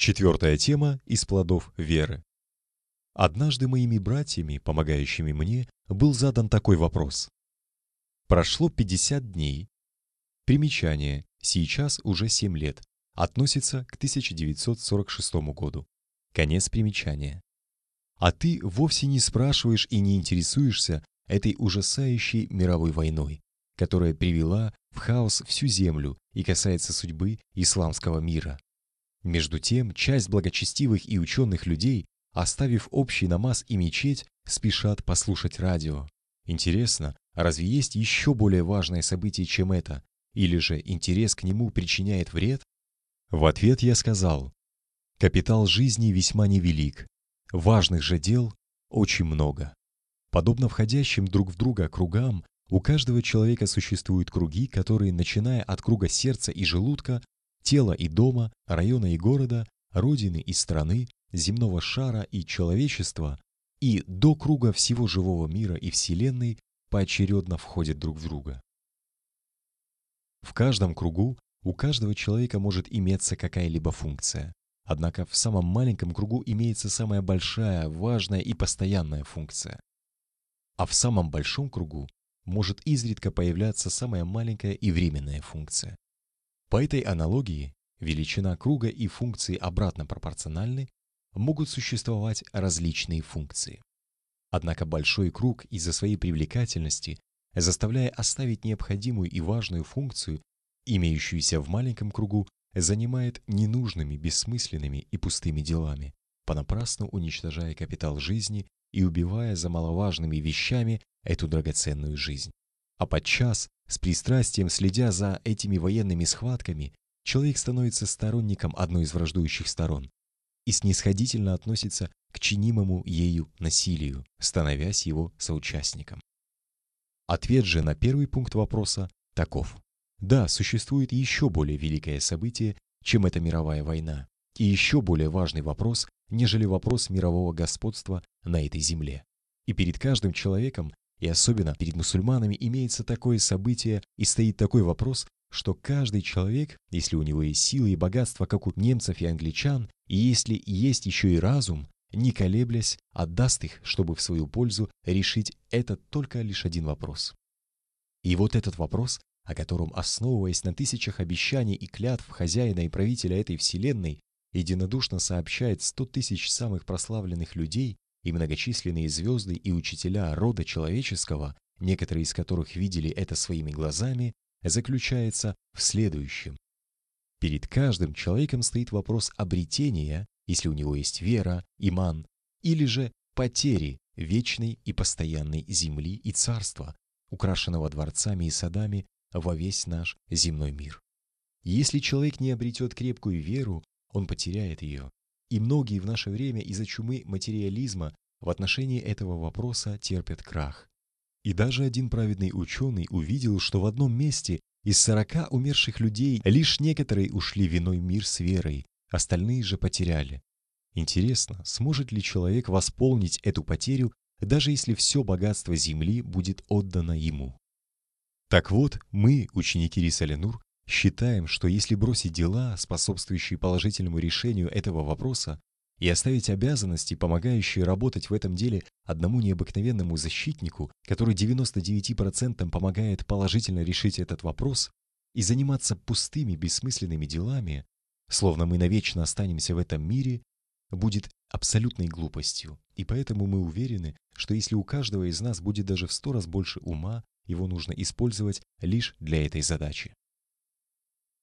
Четвертая тема из плодов веры. Однажды моими братьями, помогающими мне, был задан такой вопрос. Прошло 50 дней. Примечание. Сейчас уже 7 лет. Относится к 1946 году. Конец примечания. А ты вовсе не спрашиваешь и не интересуешься этой ужасающей мировой войной, которая привела в хаос всю землю и касается судьбы исламского мира. Между тем, часть благочестивых и ученых людей, оставив общий намаз и мечеть, спешат послушать радио. Интересно, разве есть еще более важное событие, чем это? Или же интерес к нему причиняет вред? В ответ я сказал, капитал жизни весьма невелик, важных же дел очень много. Подобно входящим друг в друга кругам, у каждого человека существуют круги, которые, начиная от круга сердца и желудка, тела и дома, района и города, родины и страны, земного шара и человечества, и до круга всего живого мира и Вселенной поочередно входят друг в друга. В каждом кругу у каждого человека может иметься какая-либо функция. Однако в самом маленьком кругу имеется самая большая, важная и постоянная функция а в самом большом кругу может изредка появляться самая маленькая и временная функция. По этой аналогии величина круга и функции обратно пропорциональны, могут существовать различные функции. Однако большой круг из-за своей привлекательности, заставляя оставить необходимую и важную функцию, имеющуюся в маленьком кругу, занимает ненужными, бессмысленными и пустыми делами, понапрасну уничтожая капитал жизни и убивая за маловажными вещами эту драгоценную жизнь. А подчас, с пристрастием следя за этими военными схватками, человек становится сторонником одной из враждующих сторон и снисходительно относится к чинимому ею насилию, становясь его соучастником. Ответ же на первый пункт вопроса таков. Да, существует еще более великое событие, чем эта мировая война, и еще более важный вопрос, нежели вопрос мирового господства на этой земле. И перед каждым человеком, и особенно перед мусульманами, имеется такое событие и стоит такой вопрос, что каждый человек, если у него есть силы и богатство, как у немцев и англичан, и если есть еще и разум, не колеблясь, отдаст их, чтобы в свою пользу решить этот только лишь один вопрос. И вот этот вопрос, о котором, основываясь на тысячах обещаний и клятв хозяина и правителя этой вселенной, единодушно сообщает 100 тысяч самых прославленных людей и многочисленные звезды и учителя рода человеческого, некоторые из которых видели это своими глазами, заключается в следующем. Перед каждым человеком стоит вопрос обретения, если у него есть вера, иман, или же потери вечной и постоянной земли и царства, украшенного дворцами и садами во весь наш земной мир. Если человек не обретет крепкую веру, он потеряет ее. И многие в наше время из-за чумы материализма в отношении этого вопроса терпят крах. И даже один праведный ученый увидел, что в одном месте из сорока умерших людей лишь некоторые ушли виной мир с верой, остальные же потеряли. Интересно, сможет ли человек восполнить эту потерю, даже если все богатство земли будет отдано ему? Так вот, мы, ученики Рисаленур, Считаем, что если бросить дела, способствующие положительному решению этого вопроса, и оставить обязанности, помогающие работать в этом деле одному необыкновенному защитнику, который 99% помогает положительно решить этот вопрос, и заниматься пустыми, бессмысленными делами, словно мы навечно останемся в этом мире, будет абсолютной глупостью. И поэтому мы уверены, что если у каждого из нас будет даже в сто раз больше ума, его нужно использовать лишь для этой задачи.